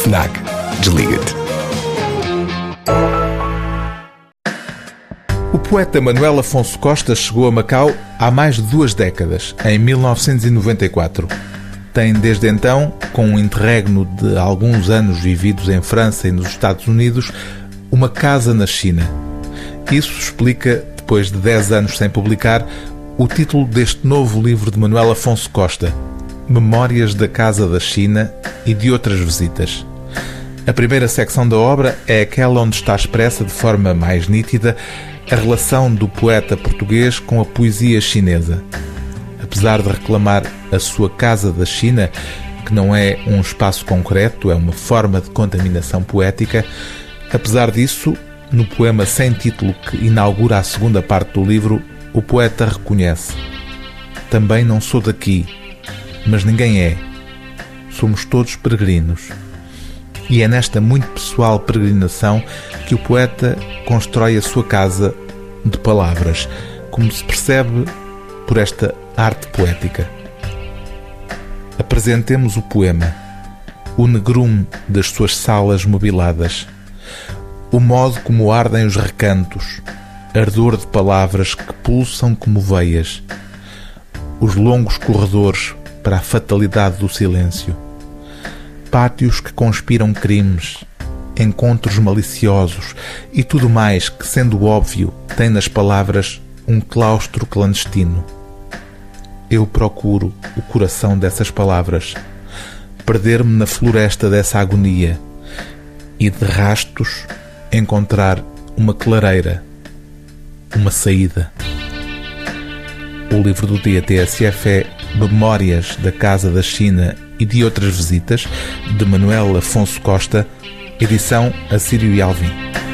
FNAC. Desliga-te. O poeta Manuel Afonso Costa chegou a Macau há mais de duas décadas, em 1994. Tem desde então, com um interregno de alguns anos vividos em França e nos Estados Unidos, uma casa na China. Isso explica, depois de 10 anos sem publicar, o título deste novo livro de Manuel Afonso Costa, Memórias da Casa da China e de outras visitas. A primeira secção da obra é aquela onde está expressa de forma mais nítida a relação do poeta português com a poesia chinesa. Apesar de reclamar a sua casa da China, que não é um espaço concreto, é uma forma de contaminação poética, apesar disso, no poema sem título que inaugura a segunda parte do livro, o poeta reconhece: Também não sou daqui, mas ninguém é. Somos todos peregrinos. E é nesta muito pessoal peregrinação que o poeta constrói a sua casa de palavras, como se percebe por esta arte poética. Apresentemos o poema, o negrume das suas salas mobiladas, o modo como ardem os recantos, ardor de palavras que pulsam como veias, os longos corredores para a fatalidade do silêncio pátios que conspiram crimes, encontros maliciosos e tudo mais que, sendo óbvio, tem nas palavras um claustro clandestino. Eu procuro o coração dessas palavras, perder-me na floresta dessa agonia e de rastos encontrar uma clareira, uma saída. O livro do dia TSF é Memórias da Casa da China e de outras visitas, de Manuel Afonso Costa, edição Assírio e Alvim.